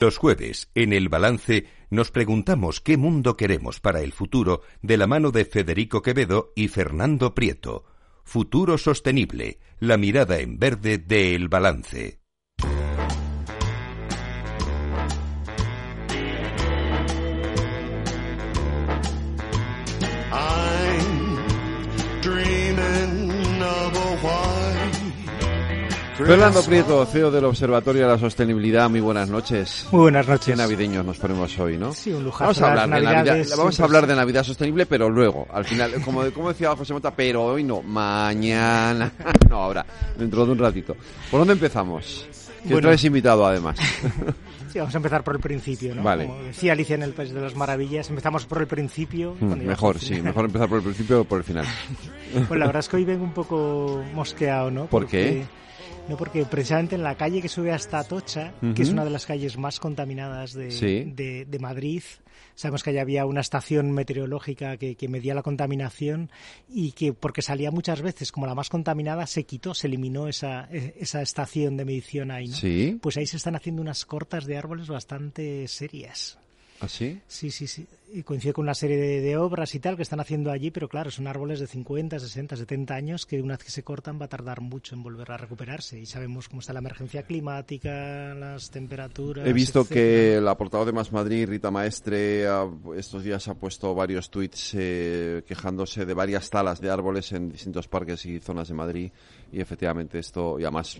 Los jueves, en el balance, nos preguntamos qué mundo queremos para el futuro de la mano de Federico Quevedo y Fernando Prieto. Futuro sostenible, la mirada en verde de El Balance. Fernando Prieto, CEO del Observatorio de la Sostenibilidad, muy buenas noches. Muy buenas noches. Qué navideños nos ponemos hoy, ¿no? Sí, un lujo. Vamos a hablar de Navidad, vamos a hablar de Navidad sostenible, pero luego, al final, como, como decía José Mota, pero hoy no, mañana, no, ahora, dentro de un ratito. ¿Por dónde empezamos? Que bueno. traes invitado, además. Sí, vamos a empezar por el principio, ¿no? Vale. Como decía Alicia en el País de las Maravillas, empezamos por el principio. Mm, mejor, sí, mejor empezar por el principio o por el final. Pues la verdad es que hoy vengo un poco mosqueado, ¿no? ¿Por qué? No, porque precisamente en la calle que sube hasta Atocha, uh -huh. que es una de las calles más contaminadas de, sí. de, de Madrid, sabemos que allá había una estación meteorológica que, que, medía la contaminación y que porque salía muchas veces como la más contaminada se quitó, se eliminó esa, esa estación de medición ahí. ¿no? Sí. Pues ahí se están haciendo unas cortas de árboles bastante serias. ¿Ah, sí? Sí, sí, sí. Y coincide con una serie de, de, obras y tal que están haciendo allí, pero claro, son árboles de 50, 60, 70 años que una vez que se cortan va a tardar mucho en volver a recuperarse. Y sabemos cómo está la emergencia climática, las temperaturas. He visto etcétera. que la portavoz de Más Madrid, Rita Maestre, estos días ha puesto varios tuits eh, quejándose de varias talas de árboles en distintos parques y zonas de Madrid. Y efectivamente esto, y además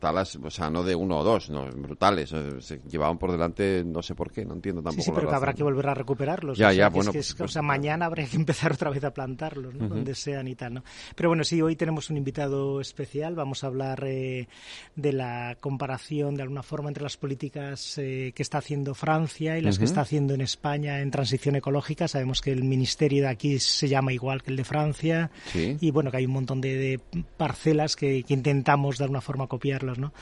talas, o sea, no de uno o dos, no, brutales. Se llevaban por delante, no sé por qué, no entiendo tampoco. Sí, sí pero que habrá que volver a recuperarlos. Ya, o sea, ya, que bueno. Es que es, pues, o sea, mañana habrá que empezar otra vez a plantarlos, ¿no? uh -huh. donde sean y tal, ¿no? Pero bueno, sí, hoy tenemos un invitado especial. Vamos a hablar eh, de la comparación, de alguna forma, entre las políticas eh, que está haciendo Francia y las uh -huh. que está haciendo en España en transición ecológica. Sabemos que el ministerio de aquí se llama igual que el de Francia. Sí. Y bueno, que hay un montón de, de parcelas que, que, intentamos de alguna forma copiarlos, ¿no?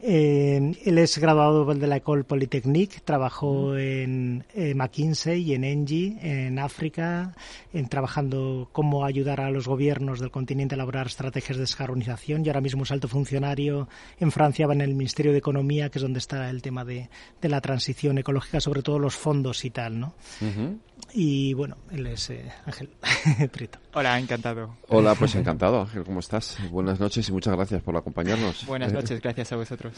Eh, él es graduado de la École Polytechnique, trabajó uh -huh. en McKinsey y en Engie en África, en trabajando cómo ayudar a los gobiernos del continente a elaborar estrategias de descarbonización y ahora mismo es alto funcionario en Francia, va en el Ministerio de Economía, que es donde está el tema de, de la transición ecológica, sobre todo los fondos y tal, ¿no? Uh -huh. Y bueno, él es eh, Ángel Prieto. Hola, encantado. Hola, pues encantado, Ángel, ¿cómo estás? Buenas noches y muchas gracias por acompañarnos. Buenas noches, gracias a vosotros.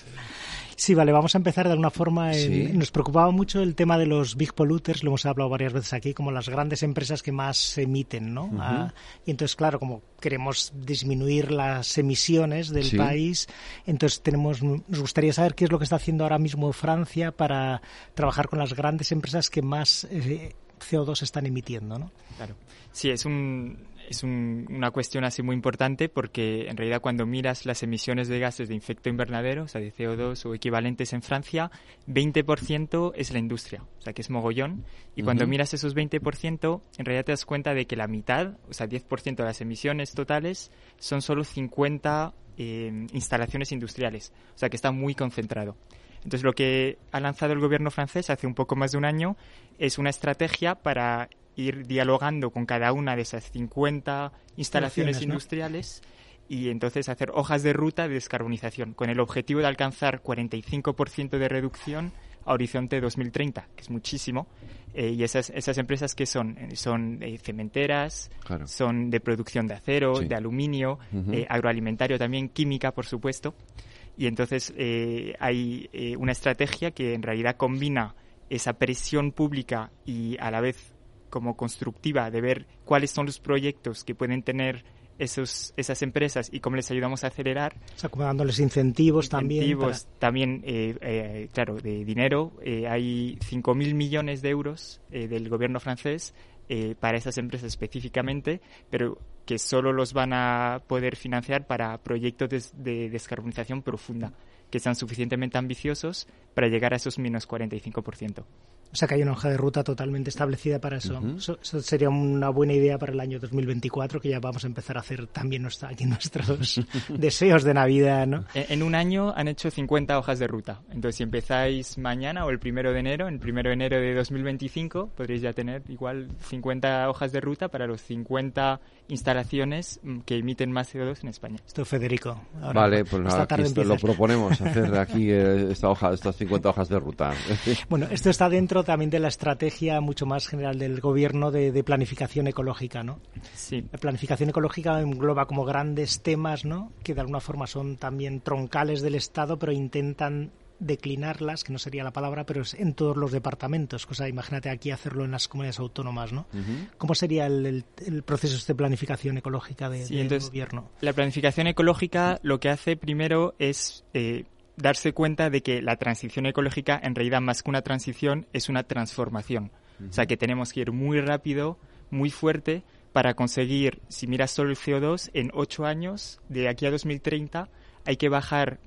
Sí, vale, vamos a empezar de alguna forma. En, sí. Nos preocupaba mucho el tema de los big polluters, lo hemos hablado varias veces aquí, como las grandes empresas que más emiten, ¿no? Uh -huh. ah, y entonces, claro, como queremos disminuir las emisiones del sí. país, entonces tenemos, nos gustaría saber qué es lo que está haciendo ahora mismo Francia para trabajar con las grandes empresas que más eh, CO2 están emitiendo, ¿no? Claro. Sí, es un, es un, una cuestión así muy importante porque en realidad cuando miras las emisiones de gases de efecto invernadero, o sea, de CO2 o equivalentes en Francia, 20% es la industria, o sea, que es mogollón. Y uh -huh. cuando miras esos 20%, en realidad te das cuenta de que la mitad, o sea, 10% de las emisiones totales son solo 50 eh, instalaciones industriales, o sea, que está muy concentrado. Entonces, lo que ha lanzado el gobierno francés hace un poco más de un año es una estrategia para ir dialogando con cada una de esas 50 instalaciones industriales ¿no? y entonces hacer hojas de ruta de descarbonización con el objetivo de alcanzar 45% de reducción a horizonte 2030, que es muchísimo. Eh, y esas, esas empresas que son, son eh, cementeras, claro. son de producción de acero, sí. de aluminio, uh -huh. eh, agroalimentario también, química, por supuesto. Y entonces eh, hay eh, una estrategia que en realidad combina esa presión pública y a la vez como constructiva de ver cuáles son los proyectos que pueden tener esos, esas empresas y cómo les ayudamos a acelerar. O sea, como dándoles incentivos, incentivos también. Para... También, eh, eh, claro, de dinero. Eh, hay 5.000 millones de euros del gobierno francés para esas empresas específicamente, pero que solo los van a poder financiar para proyectos de, de descarbonización profunda, que sean suficientemente ambiciosos para llegar a esos menos 45%. O sea que hay una hoja de ruta totalmente establecida para eso. Uh -huh. eso. eso. sería una buena idea para el año 2024, que ya vamos a empezar a hacer también nuestra, aquí nuestros deseos de Navidad, ¿no? En, en, un año han hecho 50 hojas de ruta. Entonces, si empezáis mañana o el primero de enero, el primero de enero de 2025, podréis ya tener igual 50 hojas de ruta para los 50 instalaciones que emiten más CO2 en España. Esto, Federico. Ahora, vale, pues esta tarde lo proponemos, hacer aquí eh, esta hoja, estas 50 hojas de ruta. bueno, esto está dentro también de la estrategia mucho más general del gobierno de, planificación ecológica, ¿no? Sí. La planificación ecológica engloba como grandes temas, ¿no? Que de alguna forma son también troncales del Estado, pero intentan declinarlas, que no sería la palabra, pero es en todos los departamentos. Cosa, imagínate aquí hacerlo en las comunidades autónomas, ¿no? ¿Cómo sería el, proceso de planificación ecológica de, del gobierno? La planificación ecológica lo que hace primero es eh, darse cuenta de que la transición ecológica, en realidad, más que una transición, es una transformación. O sea, que tenemos que ir muy rápido, muy fuerte, para conseguir, si miras solo el CO2, en ocho años, de aquí a 2030, hay que bajar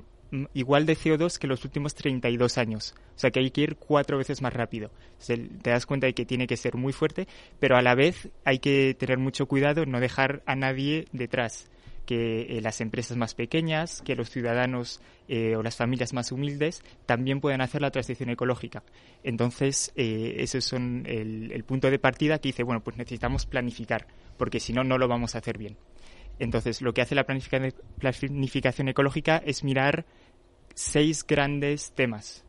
igual de CO2 que los últimos 32 años. O sea que hay que ir cuatro veces más rápido. te das cuenta de que tiene que ser muy fuerte, pero a la vez hay que tener mucho cuidado en no dejar a nadie detrás. Que eh, las empresas más pequeñas, que los ciudadanos eh, o las familias más humildes también puedan hacer la transición ecológica. Entonces, eh, ese es el, el punto de partida que dice, bueno, pues necesitamos planificar, porque si no, no lo vamos a hacer bien. Entonces, lo que hace la planificación ecológica es mirar seis grandes temas.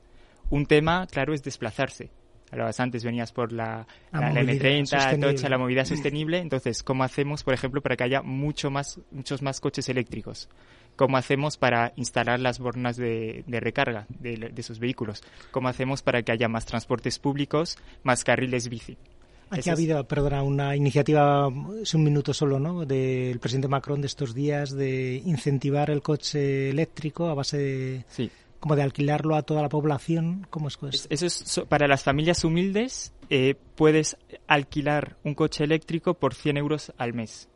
Un tema, claro, es desplazarse. Hablabas antes, venías por la, M30, la movilidad sostenible. Entonces, ¿cómo hacemos, por ejemplo, para que haya mucho más, muchos más coches eléctricos? ¿Cómo hacemos para instalar las bornas de, recarga de, de esos vehículos? ¿Cómo hacemos para que haya más transportes públicos, más carriles bici? Aquí ha habido, perdona, una iniciativa, es un minuto solo, ¿no?, del presidente Macron de estos días de incentivar el coche eléctrico a base de... Sí. Como de alquilarlo a toda la población, ¿cómo es eso? Eso es para las familias humildes, eh, puedes alquilar un coche eléctrico por 100 euros al mes.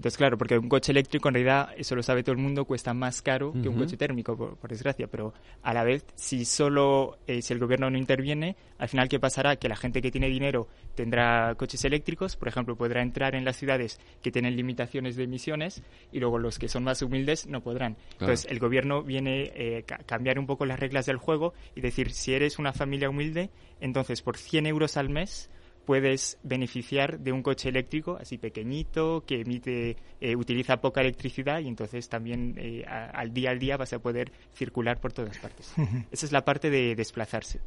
Entonces, claro, porque un coche eléctrico en realidad, eso lo sabe todo el mundo, cuesta más caro que un coche térmico, por, desgracia. Pero a la vez, si solo, eh, si el gobierno no interviene, al final, ¿qué pasará? Que la gente que tiene dinero tendrá coches eléctricos, por ejemplo, podrá entrar en las ciudades que tienen limitaciones de emisiones y luego los que son más humildes no podrán. Entonces, el gobierno viene eh, a cambiar un poco las reglas del juego y decir, si eres una familia humilde, entonces por 100 euros al mes puedes beneficiar de un coche eléctrico así pequeñito que emite eh, utiliza poca electricidad y entonces también eh, al día al día vas a poder circular por todas partes. Esa es la parte de desplazarse.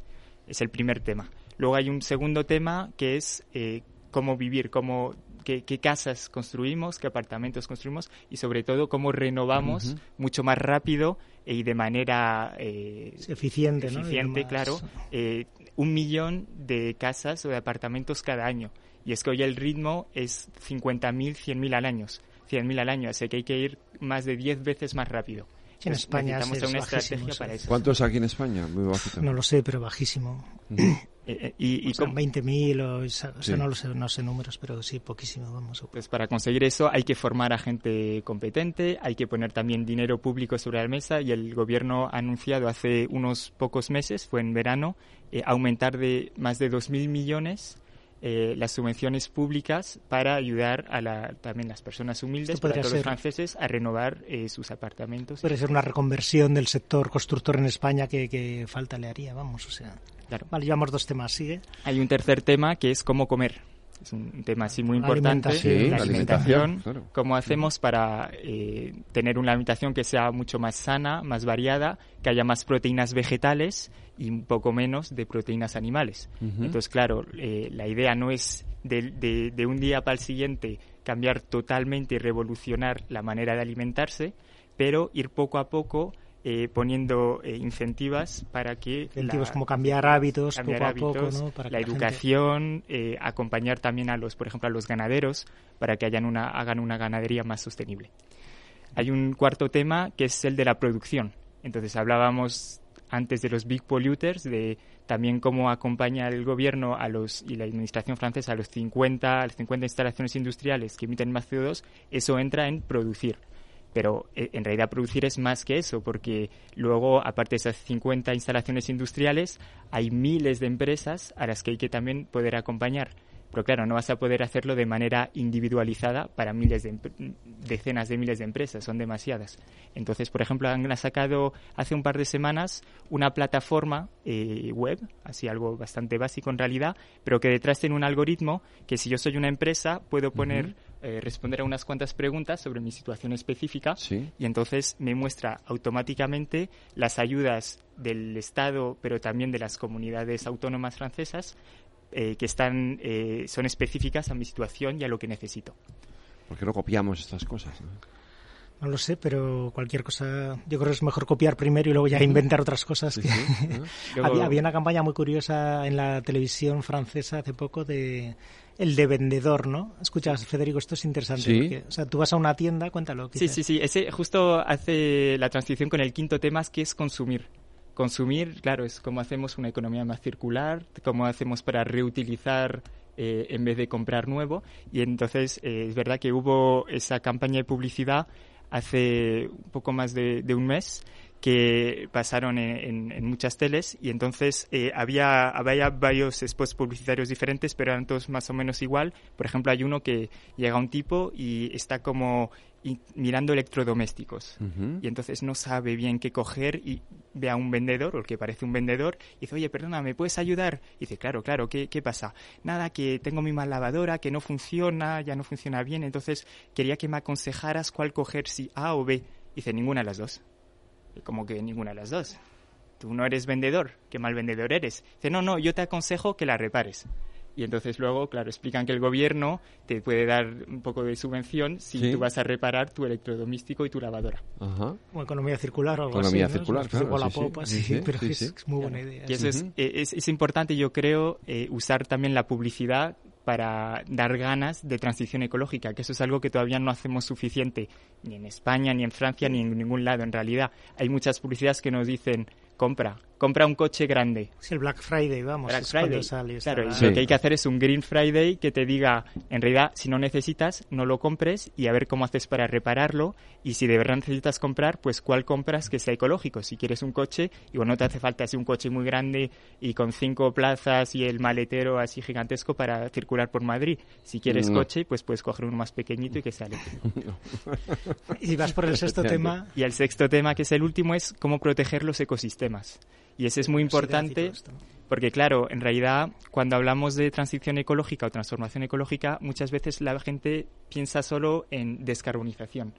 Es el primer tema. Luego hay un segundo tema que es eh, cómo vivir, cómo Qué, casas construimos, qué apartamentos construimos y sobre todo cómo renovamos mucho más rápido y de manera eficiente, eficiente claro, un millón de casas o de apartamentos cada año. Y es que hoy el ritmo es 50.000, 100.000 al año. 100.000 al año, así que hay que ir más de 10 veces más rápido. en España es una estrategia para eso. ¿Cuánto es aquí en España? Muy bajito. No lo sé, pero bajísimo. Eh, eh, y, y con 20.000 o, no lo sé, no sé números, pero sí poquísimo, vamos. Pues para conseguir eso hay que formar a gente competente, hay que poner también dinero público sobre la mesa y el gobierno ha anunciado hace unos pocos meses, fue en verano, eh, aumentar de más de 2.000 millones eh, las subvenciones públicas para ayudar a la, también las personas humildes, para todos los franceses, a renovar eh, sus apartamentos. Puede ser una reconversión del sector constructor en España que, que falta le haría, vamos, o sea. Claro. Vale, llevamos dos temas, sigue. Hay un tercer tema que es cómo comer es un tema así muy importante, la alimentación, cómo hacemos para eh, tener una alimentación que sea mucho más sana, más variada, que haya más proteínas vegetales y un poco menos de proteínas animales. Entonces, claro, eh, la idea no es de, de un día para el siguiente cambiar totalmente y revolucionar la manera de alimentarse, pero ir poco a poco eh, poniendo eh, incentivas para que incentivos como cambiar hábitos poco a poco ¿no? para la, educación eh, acompañar también a los por ejemplo a los ganaderos para que hayan una hagan una ganadería más sostenible. Hay un cuarto tema que es el de la producción. Entonces hablábamos antes de los big polluters de también cómo acompaña el gobierno a los y la administración francesa a los 50 a las 50 instalaciones industriales que emiten más CO2 eso entra en producir pero eh, en realidad producir es más que eso, porque luego, aparte de esas 50 instalaciones industriales, hay miles de empresas a las que hay que también poder acompañar. Pero claro, no vas a poder hacerlo de manera individualizada para miles de decenas de miles de empresas, son demasiadas. Entonces, por ejemplo, han sacado hace un par de semanas una plataforma eh, web, así algo bastante básico en realidad, pero que detrás tiene un algoritmo que si yo soy una empresa puedo poner eh, responder a unas cuantas preguntas sobre mi situación específica y entonces me muestra automáticamente las ayudas del Estado, pero también de las comunidades autónomas francesas eh, que están, eh, son específicas a mi situación y a lo que necesito. ¿Por qué no copiamos estas cosas? No? Lo sé, pero cualquier cosa, yo creo que es mejor copiar primero y luego ya inventar otras cosas. había, había, una campaña muy curiosa en la televisión francesa hace poco de el de vendedor, ¿no? Escuchas, Federico, esto es interesante. Porque, o sea, tú vas a una tienda, cuéntalo. Sí, sí, sí. Ese justo hace la transición con el quinto tema, que es consumir. Consumir, claro, es como hacemos una economía más circular, cómo hacemos para reutilizar eh, en vez de comprar nuevo. Y entonces eh, es verdad que hubo esa campaña de publicidad hace un poco más de, de un mes que pasaron en, muchas teles y entonces eh, había, había varios spots publicitarios diferentes, pero eran todos más o menos igual. Por ejemplo, hay uno que llega un tipo y está como mirando electrodomésticos y entonces no sabe bien qué coger y ve a un vendedor o el que parece un vendedor y dice, oye, perdona, ¿me puedes ayudar? Y dice, claro, claro, ¿qué, ¿qué pasa? Nada, que tengo mi mal lavadora, que no funciona, ya no funciona bien, entonces quería que me aconsejaras cuál coger, si A o B. Y dice, ninguna de las dos como que ninguna de las dos. Tú no eres vendedor, qué mal vendedor eres. Dice, no, no, yo te aconsejo que la repares. Y entonces luego, claro, explican que el gobierno te puede dar un poco de subvención si tú vas a reparar tu electrodoméstico y tu lavadora. Ajá. O economía circular o algo economía circular, claro. la popa, sí, pero es, muy buena idea. Y eso es, es, es, importante, yo creo, eh, usar también la publicidad para dar ganas de transición ecológica, que eso es algo que todavía no hacemos suficiente ni en España, ni en Francia, ni en ningún lado. En realidad, hay muchas publicidades que nos dicen compra, compra un coche grande. Sí, el Black Friday, vamos. Black Friday. Sale, claro, lo que hay que hacer es un Green Friday que te diga, en realidad, si no necesitas, no lo compres y a ver cómo haces para repararlo. Y si de verdad necesitas comprar, pues cuál compras que sea ecológico. Si quieres un coche, igual no te hace falta así un coche muy grande y con cinco plazas y el maletero así gigantesco para circular por Madrid. Si quieres coche, pues puedes coger uno más pequeñito y que sale. y vas por el sexto tema. Y el sexto tema, que es el último, es cómo proteger los ecosistemas. Y ese es muy importante porque, claro, en realidad, cuando hablamos de transición ecológica o transformación ecológica, muchas veces la gente piensa solo en descarbonización.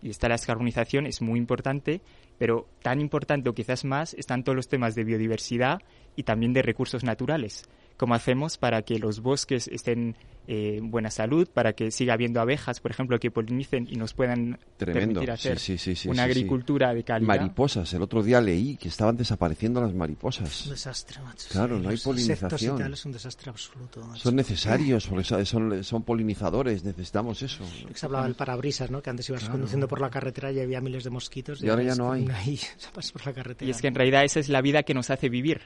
Y esta descarbonización es muy importante, pero tan importante o quizás más están todos los temas de biodiversidad y también de recursos naturales. ¿Cómo hacemos para que los bosques estén eh, buena salud, para que siga habiendo abejas, por ejemplo, que polinicen y nos puedan permitir hacer una agricultura de calidad. Mariposas, el otro día leí que estaban desapareciendo las mariposas. Un desastre, macho. Claro, no hay polinización. es un desastre absoluto. Son necesarios, porque son, son polinizadores, necesitamos eso. Se hablaba del parabrisas, ¿no? Que antes ibas conduciendo por la carretera y había miles de mosquitos. Y, ahora ya no hay. por la carretera. Y es que en realidad esa es la vida que nos hace vivir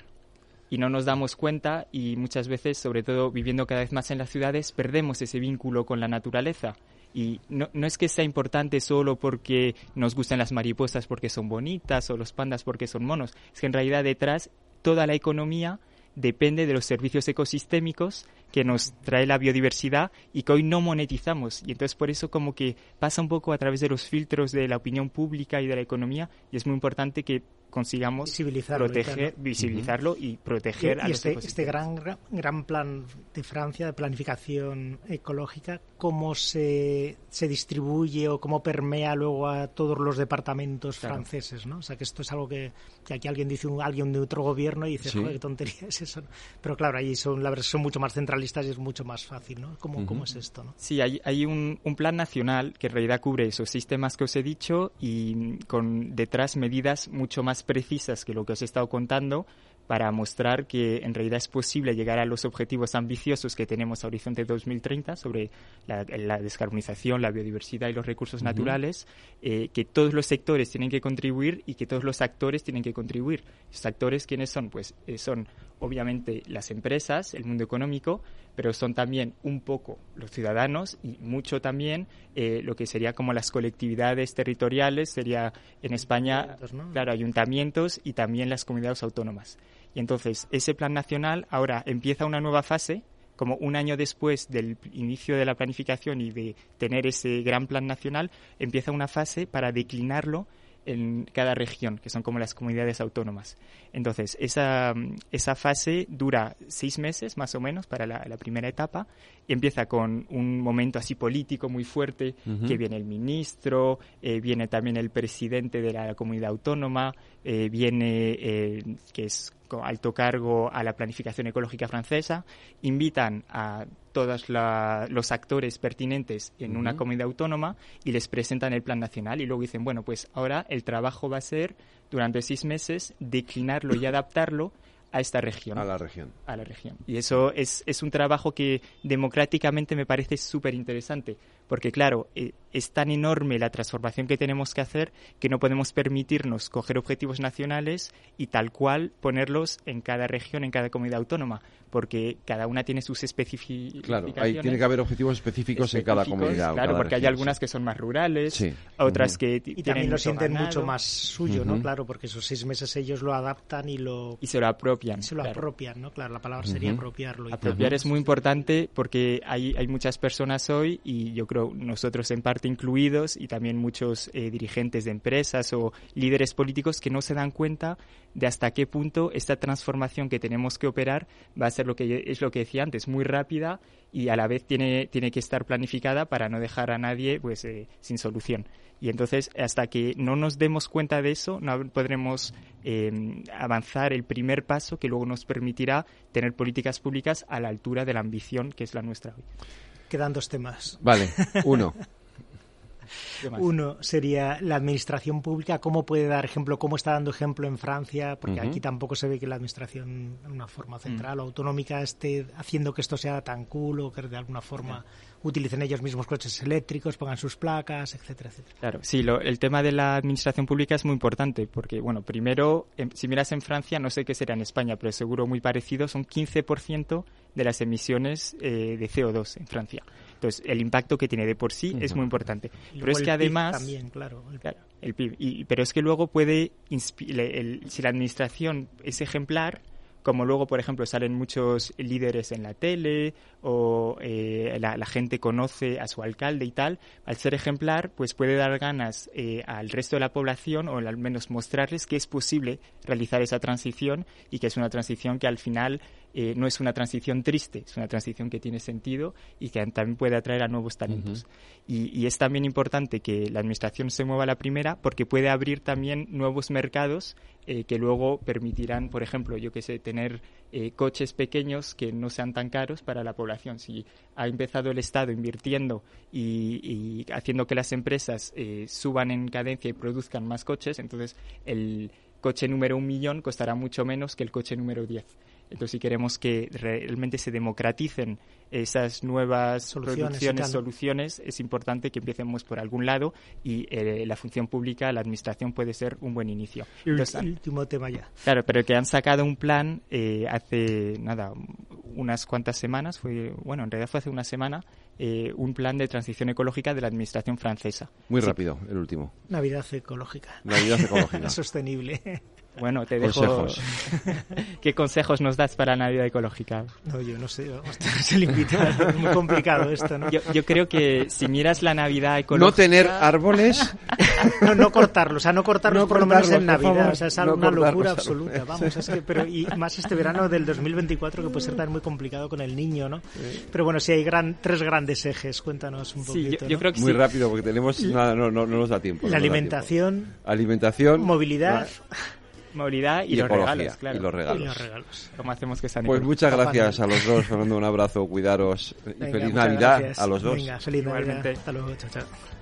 y no nos damos cuenta y muchas veces, sobre todo viviendo cada vez más en las ciudades, perdemos ese vínculo con la naturaleza. Y no, no es que sea importante solo porque nos gustan las mariposas porque son bonitas o los pandas porque son monos, es que en realidad detrás toda la economía depende de los servicios ecosistémicos que nos trae la biodiversidad y que hoy no monetizamos. Y entonces por eso como que pasa un poco a través de los filtros de la opinión pública y de la economía y es muy importante que consigamos proteger, visibilizarlo y proteger a este, este gran, gran plan de Francia de planificación ecológica, ¿cómo se, se distribuye o cómo permea luego a todos los departamentos franceses? ¿no? O sea, que esto es algo que, que aquí alguien dice, un, alguien de otro gobierno y dice, joder, qué tontería es eso. Pero claro, ahí son, la verdad, son mucho más y es mucho más fácil, ¿no? ¿Cómo, cómo es esto? ¿no? Sí, hay, hay un, un plan nacional que en realidad cubre esos sistemas que os he dicho y con detrás medidas mucho más precisas que lo que os he estado contando para mostrar que en realidad es posible llegar a los objetivos ambiciosos que tenemos a Horizonte 2030 sobre la, descarbonización, la biodiversidad y los recursos naturales, eh, que todos los sectores tienen que contribuir y que todos los actores tienen que contribuir. ¿Los actores quiénes son? Pues eh, son obviamente las empresas, el mundo económico, pero son también un poco los ciudadanos y mucho también eh, lo que sería como las colectividades territoriales, sería en España, claro, ayuntamientos y también las comunidades autónomas. Y entonces ese plan nacional ahora empieza una nueva fase, como un año después del inicio de la planificación y de tener ese gran plan nacional, empieza una fase para declinarlo en cada región, que son como las comunidades autónomas. Entonces, esa, esa fase dura seis meses más o menos para la, primera etapa y empieza con un momento así político muy fuerte, que viene el ministro, eh, viene también el presidente de la comunidad autónoma, eh, viene, eh, que es alto cargo a la planificación ecológica francesa, invitan a todos los actores pertinentes en una comunidad autónoma y les presentan el plan nacional y luego dicen, bueno, pues ahora el trabajo va a ser durante seis meses declinarlo y adaptarlo a esta región. A la región. A la región. Y eso es, es un trabajo que democráticamente me parece súper interesante, porque claro, eh, es tan enorme la transformación que tenemos que hacer que no podemos permitirnos coger objetivos nacionales y tal cual ponerlos en cada región, en cada comunidad autónoma, porque cada una tiene sus especificidades. Claro, hay, tiene que haber objetivos específicos, en cada comunidad. Claro, porque hay algunas que son más rurales, otras que y también lo sienten mucho más suyo, ¿no? Claro, porque esos seis meses ellos lo adaptan y lo y se lo apropian. se lo apropian, ¿no? Claro, la palabra sería apropiarlo. Y Apropiar es muy importante porque hay hay muchas personas hoy y yo creo nosotros en parte incluidos y también muchos eh, dirigentes de empresas o líderes políticos que no se dan cuenta de hasta qué punto esta transformación que tenemos que operar va a ser lo que es lo que decía antes, muy rápida y a la vez tiene, tiene que estar planificada para no dejar a nadie pues eh, sin solución. Y entonces, hasta que no nos demos cuenta de eso, no podremos em, avanzar el primer paso que luego nos permitirá tener políticas públicas a la altura de la ambición que es la nuestra hoy. Quedan dos temas. Vale, uno. Uno sería la administración pública, cómo puede dar ejemplo, cómo está dando ejemplo en Francia, porque aquí tampoco se ve que la administración, en una forma central o autonómica, esté haciendo que esto sea tan cool o que de alguna forma utilicen ellos mismos coches eléctricos, pongan sus placas, etcétera, etcétera. Claro, sí, el tema de la administración pública es muy importante, porque, bueno, primero, em, si miras en Francia, no sé qué será en España, pero seguro muy parecido, son 15% de las emisiones eh, de CO2 en Francia. Entonces, el impacto que tiene de por sí es muy importante. pero es que además... también, claro. El, PIB. Y, pero es que luego puede... si la administración es ejemplar, como luego, por ejemplo, salen muchos líderes en la tele o eh, la, gente conoce a su alcalde y tal, al ser ejemplar, pues puede dar ganas eh, al resto de la población o al menos mostrarles que es posible realizar esa transición y que es una transición que al final eh, no es una transición triste, es una transición que tiene sentido y que también puede atraer a nuevos talentos. y, es también importante que la administración se mueva a la primera porque puede abrir también nuevos mercados eh, que luego permitirán, por ejemplo, yo que sé, tener eh, coches pequeños que no sean tan caros para la población. Si ha empezado el Estado invirtiendo y, y haciendo que las empresas suban en cadencia y produzcan más coches, entonces el coche número un millón costará mucho menos que el coche número diez. Entonces, si queremos que realmente se democraticen esas nuevas soluciones, soluciones, es importante que empecemos por algún lado y eh, la función pública, la administración puede ser un buen inicio. El último tema ya. Claro, pero que han sacado un plan eh, hace, nada, unas cuantas semanas, fue, bueno, en realidad fue hace una semana, eh, un plan de transición ecológica de la administración francesa. Muy rápido, el último. Navidad ecológica. Navidad ecológica. Sostenible. Bueno, te dejo. ¿Qué consejos nos das para la Navidad ecológica? No, yo no sé. Se es muy complicado esto, ¿no? Yo, creo que si miras la Navidad ecológica. No tener árboles. no, no cortarlos. O sea, no cortarlos por lo menos en Navidad. o sea, es una locura absoluta. Vamos, es que, pero, y más este verano del 2024 que puede ser tan muy complicado con el niño, ¿no? Pero bueno, si hay gran, tres grandes ejes. Cuéntanos un poquito. Sí, yo, creo que muy rápido porque tenemos. no, no, no, nos da tiempo. La alimentación. Alimentación. Movilidad movilidad y, los regalos, claro. Y los regalos. ¿Cómo hacemos que sean Pues muchas gracias a los dos, Fernando, un abrazo, cuidaros y feliz Navidad a los dos. Venga, feliz Navidad. Hasta luego, chao, chao.